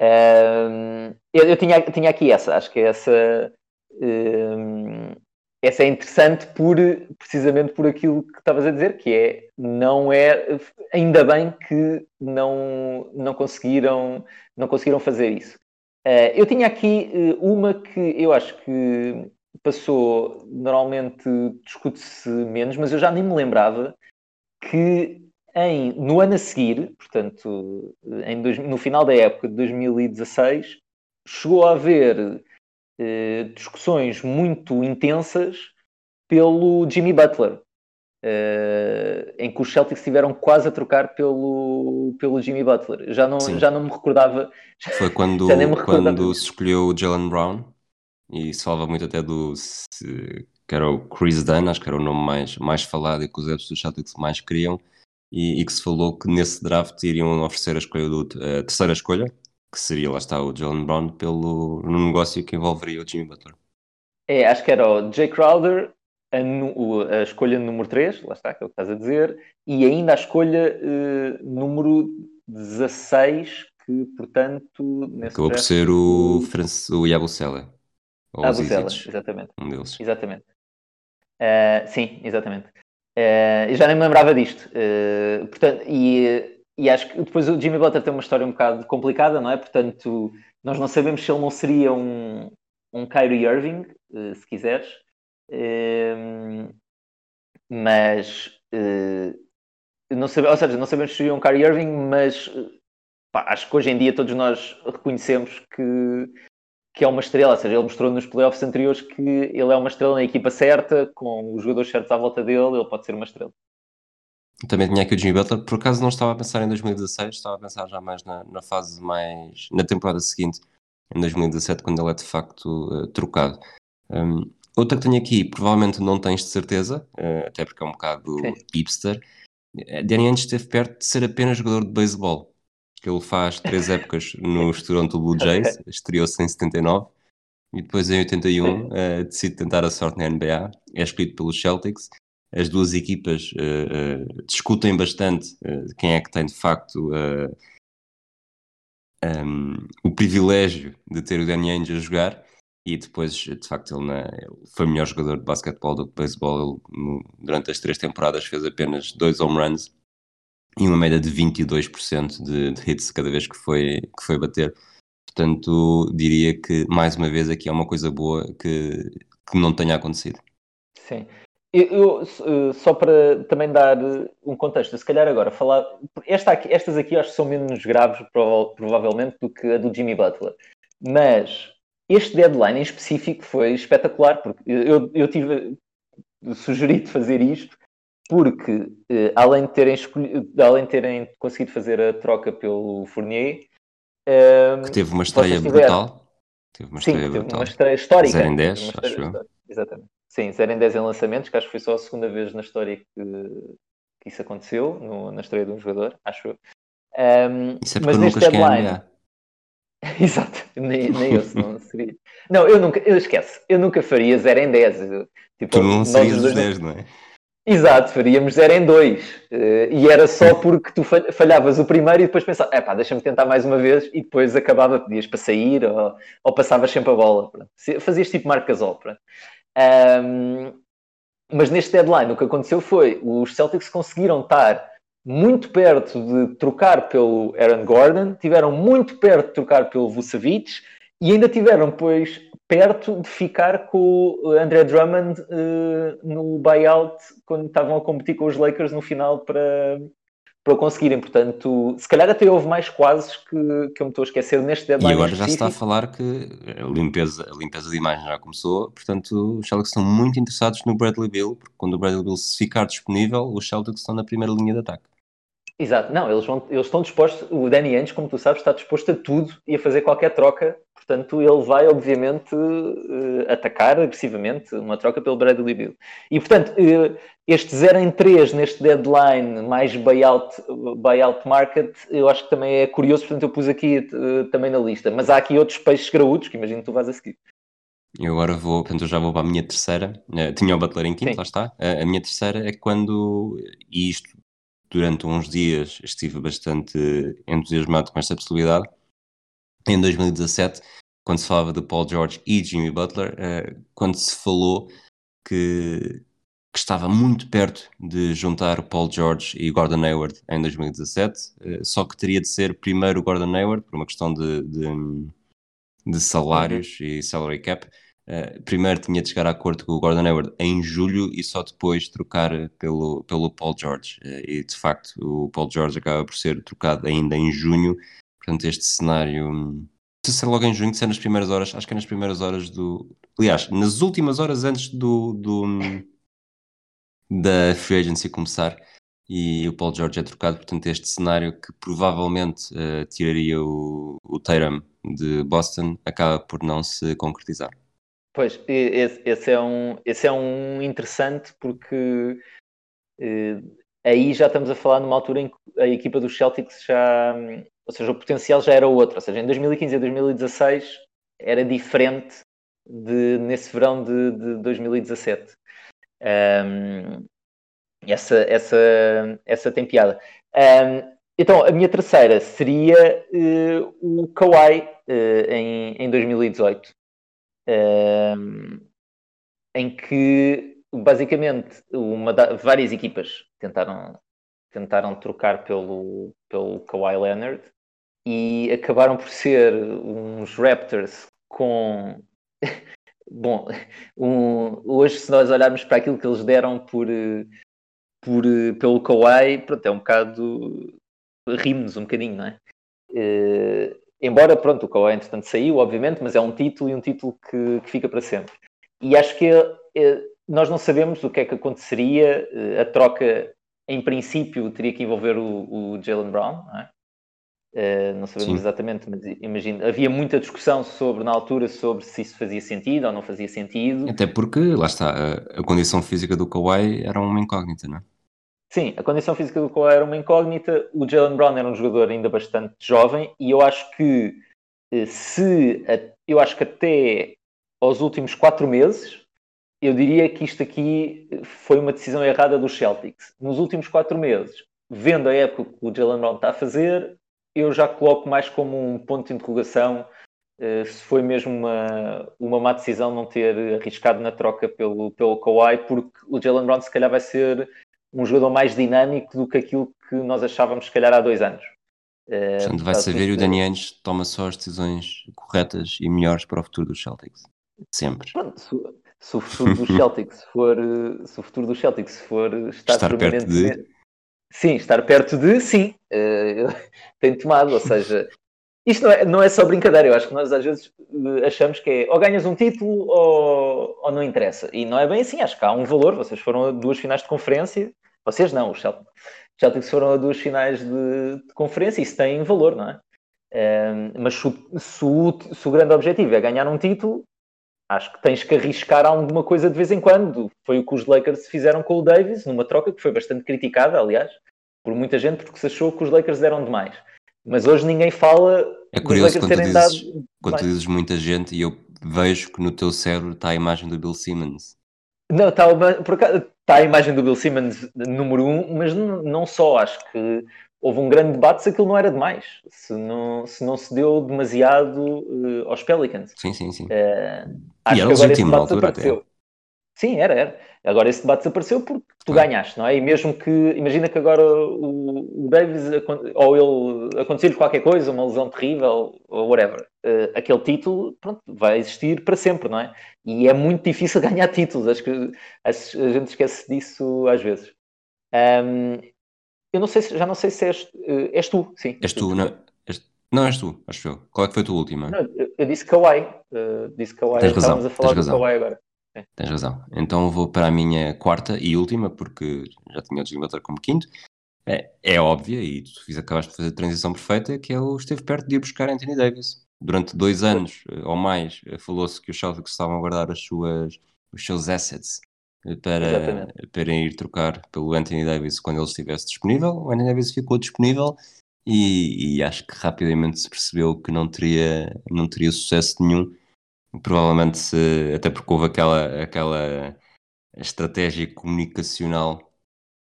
Um, eu, eu tinha, tinha aqui essa, acho que essa, um, essa é interessante por, precisamente por aquilo que estavas a dizer, que é, não é, ainda bem que não, não, conseguiram, não conseguiram fazer isso. Uh, eu tinha aqui uh, uma que eu acho que passou, normalmente discute-se menos, mas eu já nem me lembrava que em, no ano a seguir, portanto, em dois, no final da época de 2016, chegou a haver eh, discussões muito intensas pelo Jimmy Butler, Uh, em que os Celtics estiveram quase a trocar pelo, pelo Jimmy Butler. Já não, já não me recordava. Foi quando, quando se escolheu o Jalen Brown e se falava muito até do se, que era o Chris Dunn, acho que era o nome mais, mais falado e que os adeptos dos Celtics mais queriam, e, e, que se falou que nesse draft iriam oferecer a, escolha do, a terceira escolha, que seria, lá está, o Jalen Brown, pelo, no negócio que envolveria o Jimmy Butler. É, acho que era o Jay Crowder, a, a, escolha número 3, lá está, que é o que estás a dizer, e ainda a escolha uh, número 16, que portanto. Acabou por ser o, France, o Yabusele. Ou exatamente. Um deles. Exatamente. Uh, sim, exatamente. Uh, eu já nem me lembrava disto. Uh, portanto, e, e acho que depois o Jimmy Butler tem uma história um bocado complicada, não é? Portanto, nós não sabemos se ele não seria um, um Kyrie Irving, se quiseres. Mas não sabemos, ou seja, não sabemos se seria um Kyrie Irving, mas pá, acho que hoje em dia todos nós reconhecemos que que é uma estrela, ou seja, ele mostrou nos playoffs anteriores que ele é uma estrela na equipa certa, com os jogadores certos à volta dele, ele pode ser uma estrela. Também tinha aqui o Jimmy Butler, por acaso não estava a pensar em 2016, estava a pensar já mais na, na fase mais. na temporada seguinte, em 2017, quando ele é de facto uh, trocado. Um, outra que tenho aqui, provavelmente não tens de certeza, uh, até porque é um bocado Sim. hipster. Eh, Danny Ainge esteve perto de ser apenas jogador de beisebol que ele faz três épocas nos Toronto Blue Jays, estreou-se em 79 e depois em 81 uh, eh, decide tentar a sorte na NBA, é escolhido pelos Celtics. As duas equipas uh, uh, discutem bastante quem é que tem de facto um, ehm, o privilégio de ter o Danny Ainge a jogar e depois, de facto, ele, na, ele foi melhor jogador de basquetebol do que beisebol. Durante as três temporadas fez apenas dois home runs e uma média de 22% de, de hits cada vez que foi, que foi bater. Portanto, diria que mais uma vez aqui é uma coisa boa que, que não tenha acontecido. Sim. Eu, eu, eh, só para também dar um contexto, se calhar agora falar. Esta aqui, estas aqui acho que são menos graves, provavelmente, do que a do Jimmy Butler. Mas este deadline em específico foi espetacular, porque eu, eu tive sugerido fazer isto porque eh, além, de terem além de terem conseguido fazer a troca pelo Fournier, ehm, que teve uma estreia brutal. Teve uma estreia, Sim, brutal. Teve uma estreia histórica. 0 em 10, acho Exatamente. Sim, 0 em 10 em lançamentos, que acho que foi só a segunda vez na história que, que isso aconteceu, no, na estreia de um jogador, acho eu. Um, ehm, isso é porque mas neste deadline. Exato, nem, nem eu não seria. Não, eu nunca, eu esquece, eu nunca faria 0 em 10. Tipo, tu não serias os 10, não é? Exato, faríamos 0 em 2. Uh, e era só porque tu falhavas o primeiro e depois pensavas, é pá, deixa-me tentar mais uma vez e depois acabava, pedias para sair ou, ou passavas sempre a bola. Pronto. Fazias tipo Marc Gasol. Um, mas neste deadline o que aconteceu foi, os Celtics conseguiram estar muito perto de trocar pelo Aaron Gordon, tiveram muito perto de trocar pelo Vucevic e ainda tiveram, pois, perto de ficar com o André Drummond uh, no buyout quando estavam a competir com os Lakers no final para, para conseguirem. Portanto, se calhar até houve mais quase que, que eu me estou a esquecer neste deadline. E agora já se está a falar que a limpeza, a limpeza de imagem já começou, portanto, os Celtics estão muito interessados no Bradley Bill, porque quando o Bradley Bill se ficar disponível, os Celtics estão na primeira linha de ataque. Exato, não, eles, vão, eles estão dispostos, o Danny Ainge, como tu sabes, está disposto a tudo e a fazer qualquer troca Portanto, ele vai, obviamente, uh, atacar agressivamente uma troca pelo Bradley Bill. E, portanto, uh, este 0 em 3 neste deadline, mais buyout, buyout market, eu acho que também é curioso, portanto, eu pus aqui uh, também na lista. Mas há aqui outros peixes graúdos que imagino que tu vais a seguir. Eu agora vou, portanto, eu já vou para a minha terceira. tinha o Butler em quinto, Sim. lá está. a minha terceira é quando, e isto durante uns dias estive bastante entusiasmado com esta possibilidade, em 2017, quando se falava de Paul George e Jimmy Butler, uh, quando se falou que, que, estava muito perto de juntar Paul George e Gordon Hayward em 2017, uh, eh, só que teria de ser primeiro Gordon Hayward, por uma questão de, de, de salários uhum. e salary cap, uh, primeiro tinha de chegar a acordo com o Gordon Hayward em julho e só depois trocar pelo, pelo Paul George. Uh, e de facto o Paul George acaba por ser trocado ainda em junho. Portanto, este cenário. Hum, se ser logo em junho, se é nas primeiras horas, acho que é nas primeiras horas do. Aliás, nas últimas horas antes do, do hum, da free agency começar e o Paul George é trocado, portanto este cenário que provavelmente uh, tiraria o, o Tatum de Boston acaba por não se concretizar. Pois, esse, esse é, um, esse é um interessante porque uh, aí já estamos a falar numa altura em que a equipa dos Celtics já, ou seja, o potencial já era outro, ou seja, em 2015 e 2016 era diferente de, nesse verão de, de 2017. Um, essa, essa, essa tem piada. Um, então, a minha terceira seria uh, o Kawhi uh, em, em 2018, um, em que basicamente uma da, várias equipas tentaram, tentaram trocar pelo, pelo Kawhi Leonard e acabaram por ser uns Raptors com bom, um, hoje se nós olharmos para aquilo que eles deram por, por, pelo Kawhi, pronto, é um bocado rimos um bocadinho, não é? Uh, embora, pronto, o Kawhi entretanto saiu, obviamente, mas é um título e um título que, que fica para sempre. E acho que uh, nós não sabemos o que é que aconteceria, uh, a troca em princípio teria que envolver o, o Jalen Brown, não é? Uh, não sabemos Sim. exatamente, mas imagino. Havia muita discussão sobre, na altura, sobre se isso fazia sentido ou não fazia sentido. Até porque, lá está, a, a condição física do Kawhi era uma incógnita, não é? Sim, a condição física do Kawhi era uma incógnita. O Jalen Brown era um jogador ainda bastante jovem e eu acho que eh, se eu acho que até aos últimos quatro meses eu diria que isto aqui foi uma decisão errada dos Celtics. Nos últimos quatro meses, vendo a época que o Jalen Brown está a fazer, eu já coloco mais como um ponto de interrogação uh, se foi mesmo uma, uma má decisão não ter arriscado na troca pelo, pelo Kawhi, porque o Jalen Brown se calhar vai ser um jogador mais dinâmico do que aquilo que nós achávamos se calhar há dois anos. Uh, Portanto, vai saber e o Dani Ainge toma só as decisões corretas e melhores para o futuro dos Celtics. Sempre. Pronto, se, se, o futuro dos Celtics for, se o futuro dos Celtics for estar, estar perto de Sim, estar perto de, sim, uh, tem tomado, ou seja, isto não é, não é só brincadeira, eu acho que nós às vezes eh, achamos que é ou ganhas um título ou, ou não interessa, e não é bem assim, acho que há um valor, vocês foram a duas finais de conferência, vocês não, os Celtics foram a duas finais de, de conferência, isso tem valor, não é? Uh, mas se, se, o, se o grande objetivo é ganhar um título, acho que tens que arriscar alguma coisa de vez em quando. Foi o que os Lakers fizeram com o Davis, numa troca que foi bastante criticada, aliás, por muita gente, porque se achou que os Lakers deram demais. Mas hoje ninguém fala. É curioso quando, tu dizes, quando tu dizes muita gente e eu vejo que no teu cérebro está a imagem do Bill Simmons. Não, está, por acaso, está a imagem do Bill Simmons número um, mas não, só. Acho que houve um grande debate se aquilo não era demais, se não se, não se deu demasiado uh, aos Pelicans. Sim, sim, sim. Uh, acho e era esse debate altura, desapareceu. Até. Sim, era, era. Agora esse debate desapareceu porque tu ganhaste, não é? E mesmo que, imagina que agora o, o Davis, ou ele acontecer-lhe qualquer coisa, uma lesão terrível, ou whatever, uh, aquele título, pronto, vai existir para sempre, não é? E é muito difícil ganhar títulos, acho que a gente esquece disso às vezes. Um, eu não sei se, já não sei se és, uh, és tu, sim. És tu, não, és, não és tu, acho eu. Qual é que foi a tua última? Não, eu, eu, disse Kawhi. Uh, disse Kawhi. Tens razão, a falar razão. Kawhi agora. É. Tens razão. Então vou para a minha quarta e última, porque já tinha o Butler como quinto. É, é óbvia, e tu fiz, acabaste de fazer a transição perfeita, que ele esteve perto de ir buscar Anthony Davis. Durante dois anos eh, ou mais, falou-se que os Celtics estavam a guardar as suas, os seus assets para, para ir trocar pelo Anthony Davis quando ele estivesse disponível. O Anthony Davis ficou disponível e, e, acho que rapidamente se percebeu que não teria, não teria sucesso nenhum. Provavelmente, se, até porque houve aquela, aquela estratégia comunicacional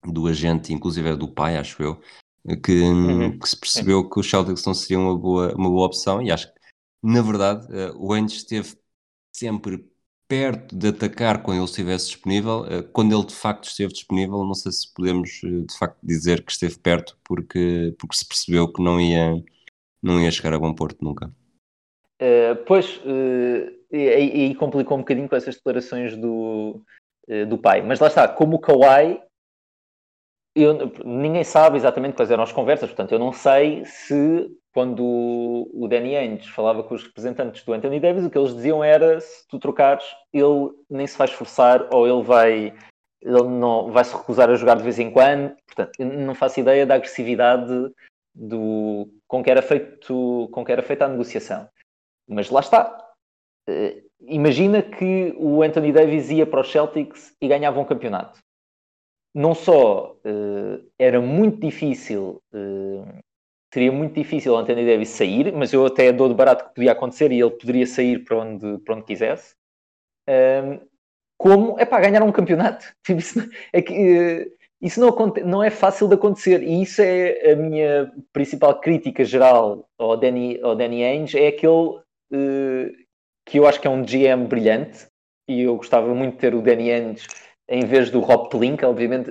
do agente, inclusive do pai, acho eu, que, uhum. que se percebeu que os Celtics não seriam uma boa, uma boa opção e acho que, na verdade, eh, o Andes esteve sempre perto de atacar quando ele estivesse disponível. Eh, quando ele de facto esteve disponível, não sei se podemos eh, de facto dizer que esteve perto, porque, porque se percebeu que não ia, não ia chegar a bom porto nunca. Uh, pois, uh, e, e, complicou um bocadinho com essas declarações do, eh, do pai. Mas lá está, como o Kawhi, eu, ninguém sabe exatamente quais eram as conversas, portanto, eu não sei se quando o Danny Ainge falava com os representantes do Anthony Davis, o que eles diziam era se tu trocares, ele nem se vai esforçar ou ele vai ele não vai se recusar a jogar de vez em quando. Portanto, não faço ideia da agressividade do, com, que era feito, com que era feita a negociação. Mas lá está. Uh, imagina que o Anthony Davis ia para os Celtics e ganhava um campeonato. Não só uh, era muito difícil, uh, seria muito difícil o Anthony Davis sair, mas eu até dou de barato que podia acontecer e ele poderia sair para onde, para onde quisesse. como é para ganhar um campeonato. Tipo, isso, é que, isso não, não é fácil de acontecer e isso é a minha principal crítica geral ao Danny, ao Danny Ainge, é aquele uh, que eu acho que é um GM brilhante e eu gostava muito de ter o Danny Ainge em vez do Rob Pelinka, obviamente,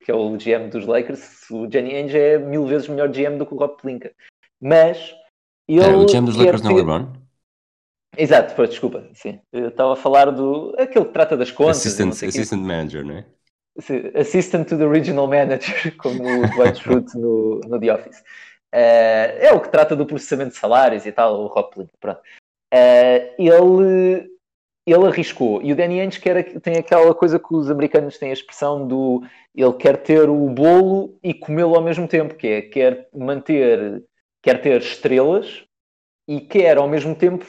que é o GM dos Lakers, o Danny Ainge é mil vezes melhor GM do que o Rob Pelinka. Mas ele. É, o GM dos Lakers ter... não é LeBron? Exato, pois, desculpa, sim. Eu estava a falar do. aquele que trata das contas. Assistant, assistant manager, não é? Assistant to the Regional Manager, como o Dwight Schrute no, no The Office. Uh, é o que trata do processamento de salários e tal, o Rob Pelinka, pronto. Uh, ele, ele arriscou. E o Danny Ainge quer, tem aquela coisa que os americanos têm a expressão do ele quer ter o bolo e comê-lo ao mesmo tempo, que é quer manter, quer ter estrelas e quer ao mesmo tempo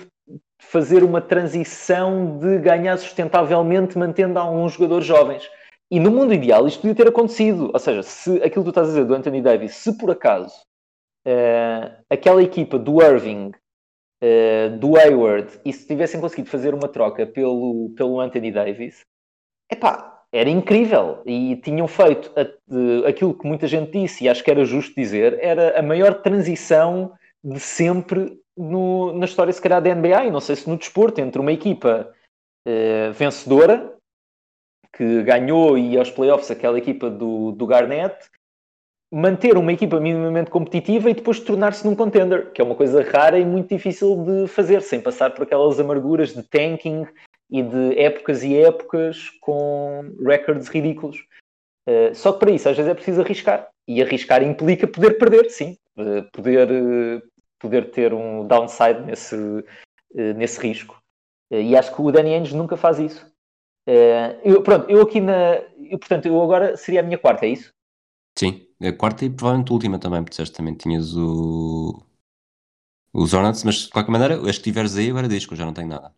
fazer uma transição de ganhar sustentavelmente mantendo alguns jogadores jovens. E no mundo ideal isto podia ter acontecido. Ou seja, se aquilo que tu estás a dizer do Anthony Davis, se por acaso uh, aquela equipa do Irving, uh, do Hayward, e se tivessem conseguido fazer uma troca pelo, pelo Anthony Davis, epá, era incrível. E tinham feito a, de, aquilo que muita gente disse, e acho que era justo dizer, era a maior transição de sempre no, na história, se calhar, da NBA, e não sei se no desporto, entre uma equipa uh, vencedora, que ganhou e aos playoffs aquela equipa do, do Garnett, manter uma equipa minimamente competitiva e depois tornar-se num contender, que é uma coisa rara e muito difícil de fazer, sem passar por aquelas amarguras de tanking e de épocas e épocas com records ridículos. Uh, só que para isso às vezes é preciso arriscar. E arriscar implica poder perder, sim. Uh, poder, uh, poder ter um downside nesse, nesse risco. e acho que o Danny Ainge nunca faz isso. eu, pronto, eu aqui na. Eu, portanto, eu agora seria a minha quarta, é isso? Sim, a quarta e provavelmente a última também, porque também tinhas o. Os Hornets, mas de qualquer maneira, as que tiveres aí agora diz que eu já não tenho nada.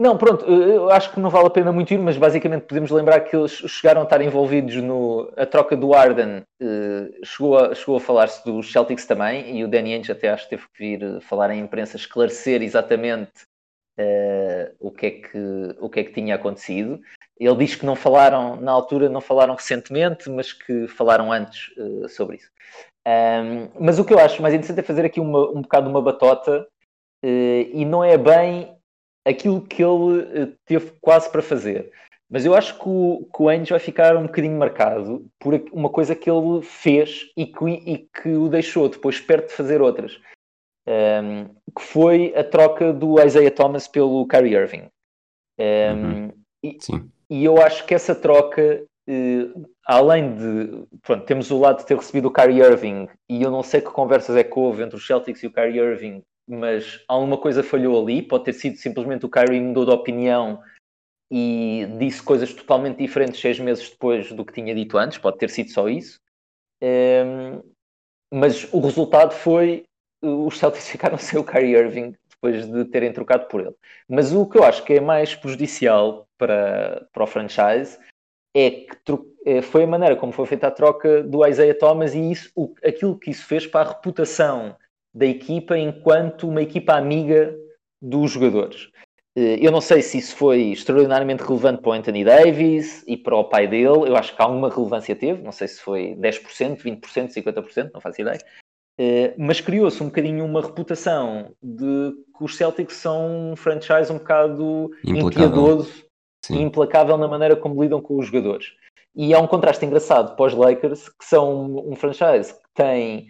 Não, pronto, eu acho que não vale a pena muito ir, mas basicamente podemos lembrar que eles chegaram a estar envolvidos no. A troca do Arden uh, chegou a, chegou a falar-se dos Celtics também, e o Danny Ainge até acho que teve que vir eh, falar em imprensa, esclarecer exatamente uh, o, que é que, o que é que tinha acontecido. Ele diz que não falaram, na altura, não falaram recentemente, mas que falaram antes uh, sobre isso. Um, mas o que eu acho mais interessante é fazer aqui uma, um bocado uma batota, uh, e não é bem aquilo que ele uh, teve quase para fazer. Mas eu acho que o, que o vai ficar um bocadinho marcado por uma coisa que ele fez e que, e que o deixou depois perto de fazer outras. Um, que foi a troca do Isaiah Thomas pelo Kyrie Irving. Um, uhum. e, Sim. E eu acho que essa troca, eh, além de. Pronto, temos o lado de ter recebido o Kyrie Irving, e eu não sei que conversas é que houve entre os Celtics e o Kyrie Irving, mas alguma coisa falhou ali. Pode ter sido simplesmente o Kyrie mudou de opinião e disse coisas totalmente diferentes seis meses depois do que tinha dito antes. Pode ter sido só isso. Um, mas o resultado foi os Celtics ficaram sem o Kyrie Irving depois de terem trocado por ele. Mas o que eu acho que é mais prejudicial para, para o franchise é que é, foi a maneira como foi feita a troca do Isaiah Thomas e isso, o, aquilo que isso fez para a reputação da equipa enquanto uma equipa amiga dos jogadores. Eh, eu não sei se isso foi extraordinariamente relevante para o Anthony Davis e para o pai dele. Eu acho que alguma relevância teve. Não sei se foi 10%, 20%, 50%, não faço ideia. Eh, mas criou-se um bocadinho uma reputação de que os Celtics são um franchise um bocado impiedoso e implacável na maneira como lidam com os jogadores. E há um contraste engraçado para os Lakers, que são um franchise que tem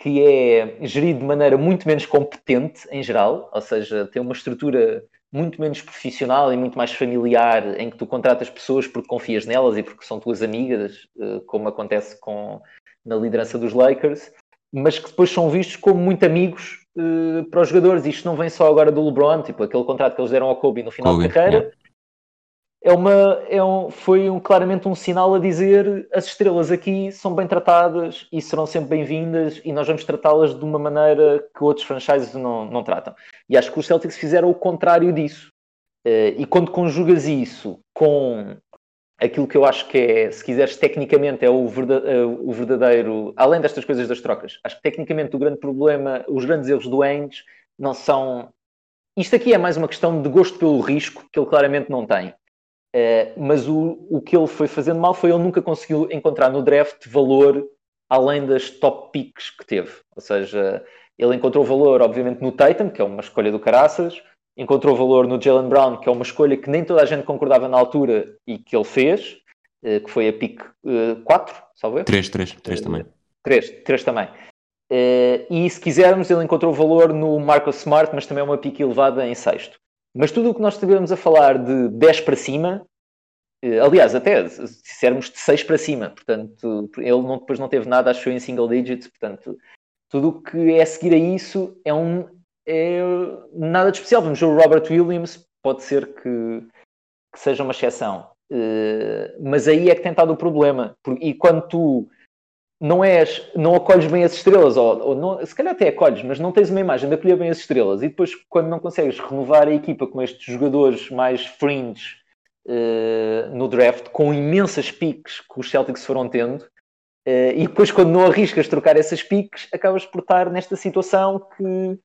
que é gerido de maneira muito menos competente em geral, ou seja, tem uma estrutura muito menos profissional e muito mais familiar, em que tu contratas pessoas porque confias nelas e porque são tuas amigas, uh, como acontece com, na liderança dos Lakers, mas que depois são vistos como muito amigos uh, para os jogadores. Isto não vem só agora do LeBron, tipo aquele contrato que eles deram ao Kobe no final Kobe, de carreira. Yeah. É uma, é um, foi um, claramente um sinal a dizer as estrelas aqui são bem tratadas e serão sempre bem-vindas e nós vamos tratá-las de uma maneira que outros franchises não, não tratam. E acho que os Celtics fizeram o contrário disso. Uh, e quando conjugas isso com aquilo que eu acho que é, se quiseres, tecnicamente é o verdadeiro, o verdadeiro, além destas coisas das trocas, acho que tecnicamente o grande problema, os grandes erros do Ainge não são. Isto aqui é mais uma questão de gosto pelo risco, que ele claramente não tem. Uh, mas o, o que ele foi fazendo mal foi ele nunca conseguiu encontrar no draft valor além das top picks que teve. Ou seja, ele encontrou valor, obviamente, no Tatum, que é uma escolha do caraças, encontrou valor no Jalen Brown, que é uma escolha que nem toda a gente concordava na altura e que ele fez, uh, que foi a pick uh, 4, salvo 3, 3, 3 também. 3, 3 também. Uh, e se quisermos, ele encontrou valor no Marcus Smart, mas também é uma pick elevada em sexto. Mas tudo o que nós estivemos a falar de 10 para cima, uh, aliás, até se dissermos de 6 para cima, portanto, ele não, depois não teve nada, achou em single digits, portanto, tudo o que é seguir a isso é um, é nada de especial. Vamos ver o Robert Williams, pode ser que, que seja uma exceção. Uh, mas aí é que tem estado o problema. E quando tu não és, não acolhes bem as estrelas, ou, ou não, se calhar até acolhes, mas não tens uma imagem de acolher bem as estrelas, e depois quando não consegues renovar a equipa com estes jogadores mais fringe uh, no draft, com imensas piques que os Celtics foram tendo, uh, e depois quando não arriscas trocar essas piques, acabas por estar nesta situação que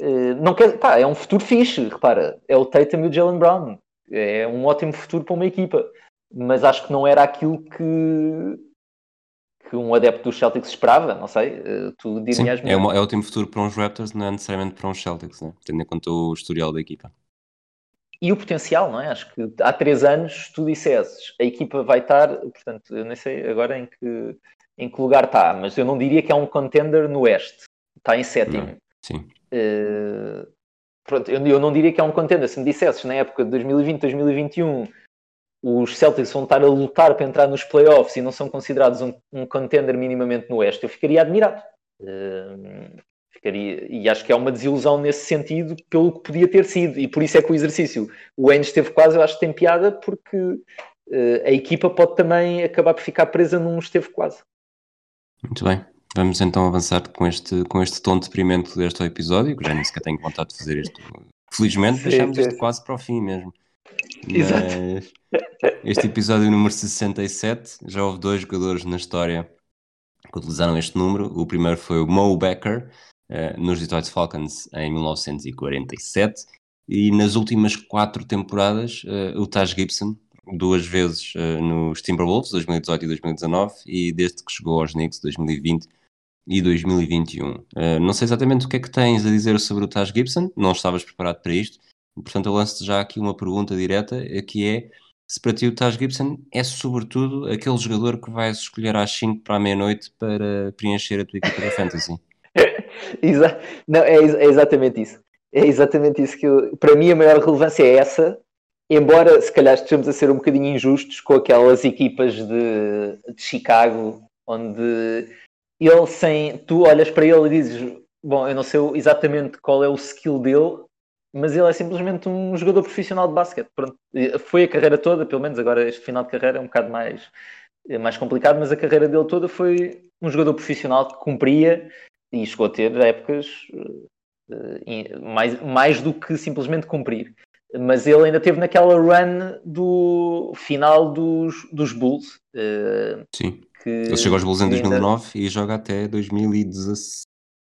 eh, não quer, pá, é um futuro fixe, repara, é o Tatum e o Jalen Brown, é um ótimo futuro para uma equipa, mas acho que não era aquilo que, que um adepto dos Celtics esperava, não sei, eh, tu dirias Sim, é, uma, é ótimo futuro para uns Raptors, não é necessariamente para uns Celtics, né? tendo em conta o historial da equipa. E o potencial, não é? Acho que há três anos tu dissesses a equipa vai estar, portanto, eu nem sei agora em que, em que lugar está, mas eu não diria que é um contender no Oeste, está em sétimo. Não. Sim. Uh, pronto, eu, eu, não diria que é um contender. Se me dissesses na época de 2020, 2021, os Celtics vão estar a lutar para entrar nos playoffs e não são considerados um, um contender minimamente no Oeste, eu ficaria admirado. Uh, ficaria, e acho que é uma desilusão nesse sentido pelo que podia ter sido. E por isso é que o exercício, o Ainge esteve quase, eu acho que tem piada, porque uh, a equipa pode também acabar por ficar presa num esteve quase. Muito bem. Vamos então avançar com este, com este tom deprimente deste episódio, que já nem sequer tenho vontade de fazer isto. Felizmente sim, deixamos sim. isto quase para o fim mesmo. Mas este episódio número 67, já houve dois jogadores na história que utilizaram este número. O primeiro foi o Mo Becker, uh, nos Detroit Falcons em 1947. E nas últimas quatro temporadas, uh, o Taj Gibson, duas vezes uh, nos Timberwolves, 2018 e 2019, e desde que chegou aos Knicks, 2020 e 2021. Uh, eh, não sei exatamente o que é que tens a dizer sobre o Taj Gibson, não estavas preparado para isto, portanto eu lanço-te já aqui uma pergunta direta, eh, que é se para ti o Taj Gibson é sobretudo aquele jogador que vais escolher às 5 para a meia-noite para preencher a tua equipa da Fantasy. Não, é, é, exatamente isso. É exatamente isso que eu, para mim a maior relevância é essa, embora se calhar estejamos a ser um bocadinho injustos com aquelas equipas de, de Chicago, onde ele sem. Tu olhas para ele e dizes: Bom, eu não sei exatamente qual é o skill dele, mas ele é simplesmente um jogador profissional de basquete. Pronto, foi a carreira toda, pelo menos agora este final de carreira é um bocado mais, é mais complicado, mas a carreira dele toda foi um jogador profissional que cumpria e chegou a ter épocas uh, mais, mais do que simplesmente cumprir. Mas ele ainda teve naquela run do final dos, dos Bulls. Uh, Sim que. Ele chegou aos Bulls em 2009 ainda... e joga até 2016,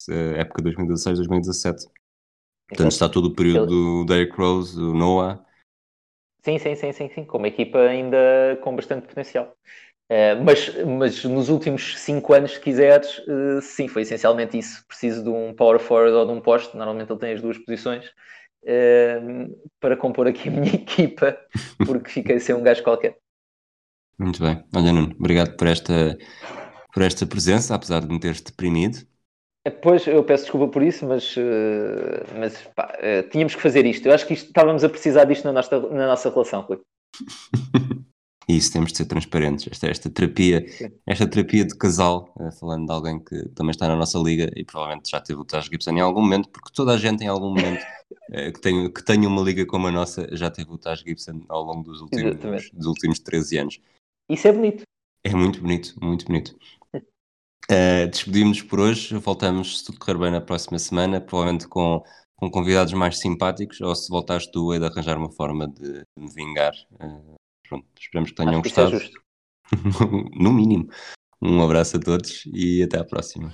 eh, época 2016, 2017. Portanto, está todo o período Ele... do Derrick Rose, do Noah. Sim, sim, sim, sim, sim, com uma equipa ainda com bastante potencial. Uh, mas, mas nos últimos 5 anos, se quiseres, uh, sim, foi essencialmente isso. Preciso de um power forward ou de um poste, normalmente ele tem as duas posições, uh, para compor aqui a minha equipa, porque fiquei sem um gajo qualquer. Muito bem. Olha, Nuno, obrigado por esta, por esta presença, apesar de me teres deprimido. Pois, eu peço desculpa por isso, mas, mas pá, tínhamos que fazer isto. Eu acho que isto, estávamos a precisar disto na nossa, na nossa relação, Rui. Isso temos de ser transparentes. Esta, esta terapia, esta terapia de casal, falando de alguém que também está na nossa liga e provavelmente já teve o Taj Gibson em algum momento, porque toda a gente em algum momento que, tem, que tenha uma liga como a nossa já teve o Taj Gibson ao longo dos últimos, dos últimos 13 anos. Isso é bonito. É muito bonito, muito bonito. Uh, Despedimos-nos por hoje, voltamos, se tudo correr bem, na próxima semana, provavelmente com, com convidados mais simpáticos, ou se voltares tu, é de arranjar uma forma de, de me vingar. Uh, pronto, esperamos que tenham Acho gostado. Que é no mínimo. Um abraço a todos e até à próxima.